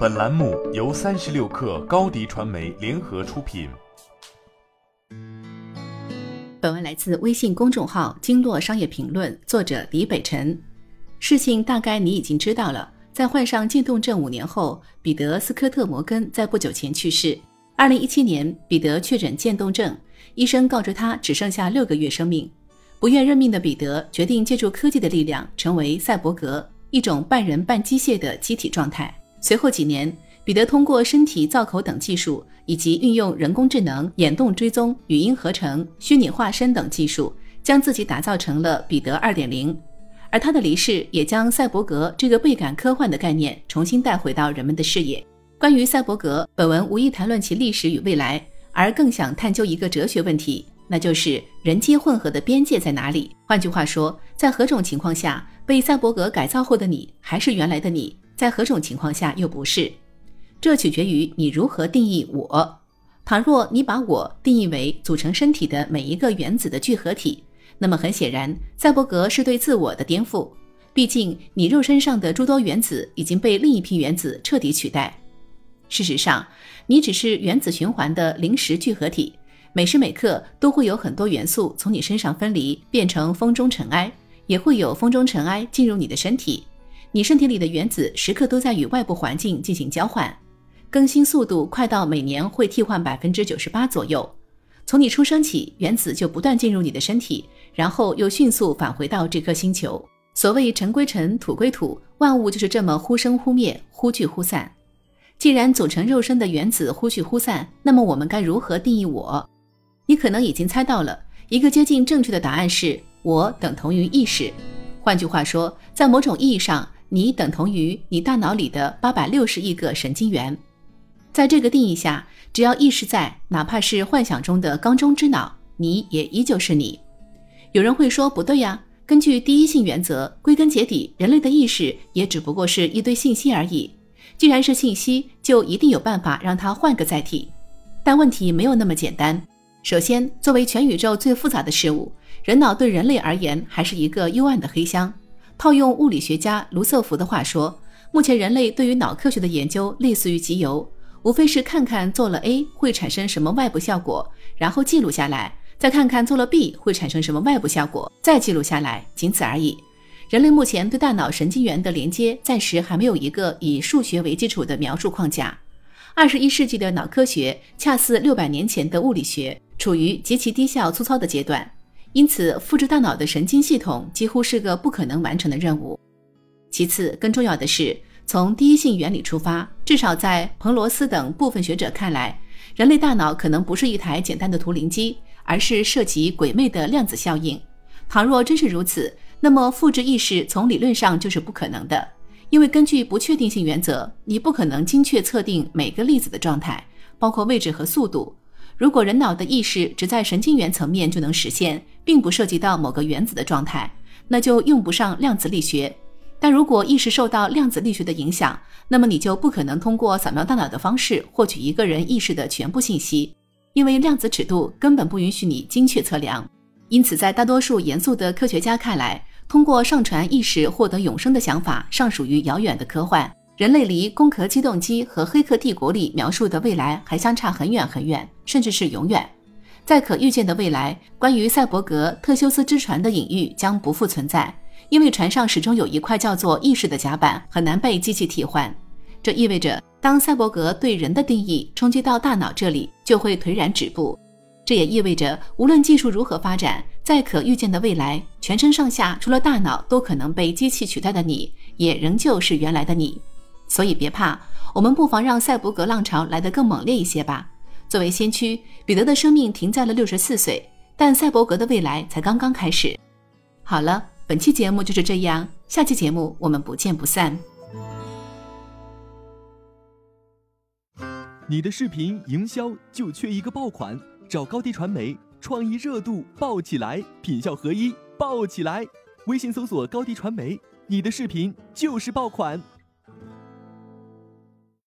本栏目由三十六氪高低传媒联合出品。本文来自微信公众号“经络商业评论”，作者李北辰。事情大概你已经知道了，在患上渐冻症五年后，彼得·斯科特·摩根在不久前去世。二零一七年，彼得确诊渐冻症，医生告知他只剩下六个月生命。不愿认命的彼得决定借助科技的力量，成为赛博格，一种半人半机械的机体状态。随后几年，彼得通过身体造口等技术，以及运用人工智能、眼动追踪、语音合成、虚拟化身等技术，将自己打造成了彼得二点零。而他的离世，也将赛博格这个倍感科幻的概念重新带回到人们的视野。关于赛博格，本文无意谈论其历史与未来，而更想探究一个哲学问题。那就是人机混合的边界在哪里？换句话说，在何种情况下被赛博格改造后的你还是原来的你？在何种情况下又不是？这取决于你如何定义我。倘若你把我定义为组成身体的每一个原子的聚合体，那么很显然，赛博格是对自我的颠覆。毕竟，你肉身上的诸多原子已经被另一批原子彻底取代。事实上，你只是原子循环的临时聚合体。每时每刻都会有很多元素从你身上分离，变成风中尘埃，也会有风中尘埃进入你的身体。你身体里的原子时刻都在与外部环境进行交换，更新速度快到每年会替换百分之九十八左右。从你出生起，原子就不断进入你的身体，然后又迅速返回到这颗星球。所谓尘归尘，土归土，万物就是这么忽生忽灭，忽聚忽散。既然组成肉身的原子忽聚忽散，那么我们该如何定义我？你可能已经猜到了，一个接近正确的答案是我等同于意识。换句话说，在某种意义上，你等同于你大脑里的八百六十亿个神经元。在这个定义下，只要意识在，哪怕是幻想中的缸中之脑，你也依旧是你。有人会说不对呀，根据第一性原则，归根结底，人类的意识也只不过是一堆信息而已。既然是信息，就一定有办法让它换个载体。但问题没有那么简单。首先，作为全宇宙最复杂的事物，人脑对人类而言还是一个幽暗的黑箱。套用物理学家卢瑟福的话说，目前人类对于脑科学的研究类似于集邮，无非是看看做了 A 会产生什么外部效果，然后记录下来，再看看做了 B 会产生什么外部效果，再记录下来，仅此而已。人类目前对大脑神经元的连接暂时还没有一个以数学为基础的描述框架。二十一世纪的脑科学恰似六百年前的物理学。处于极其低效粗糙的阶段，因此复制大脑的神经系统几乎是个不可能完成的任务。其次，更重要的是，从第一性原理出发，至少在彭罗斯等部分学者看来，人类大脑可能不是一台简单的图灵机，而是涉及鬼魅的量子效应。倘若真是如此，那么复制意识从理论上就是不可能的，因为根据不确定性原则，你不可能精确测定每个粒子的状态，包括位置和速度。如果人脑的意识只在神经元层面就能实现，并不涉及到某个原子的状态，那就用不上量子力学。但如果意识受到量子力学的影响，那么你就不可能通过扫描大脑的方式获取一个人意识的全部信息，因为量子尺度根本不允许你精确测量。因此，在大多数严肃的科学家看来，通过上传意识获得永生的想法尚属于遥远的科幻。人类离《攻壳机动机》和《黑客帝国》里描述的未来还相差很远很远，甚至是永远。在可预见的未来，关于赛博格特修斯之船的隐喻将不复存在，因为船上始终有一块叫做意识的甲板，很难被机器替换。这意味着，当赛博格对人的定义冲击到大脑这里，就会颓然止步。这也意味着，无论技术如何发展，在可预见的未来，全身上下除了大脑都可能被机器取代的你，也仍旧是原来的你。所以别怕，我们不妨让赛博格浪潮来得更猛烈一些吧。作为先驱，彼得的生命停在了六十四岁，但赛博格的未来才刚刚开始。好了，本期节目就是这样，下期节目我们不见不散。你的视频营销就缺一个爆款，找高低传媒，创意热度爆起来，品效合一爆起来。微信搜索高低传媒，你的视频就是爆款。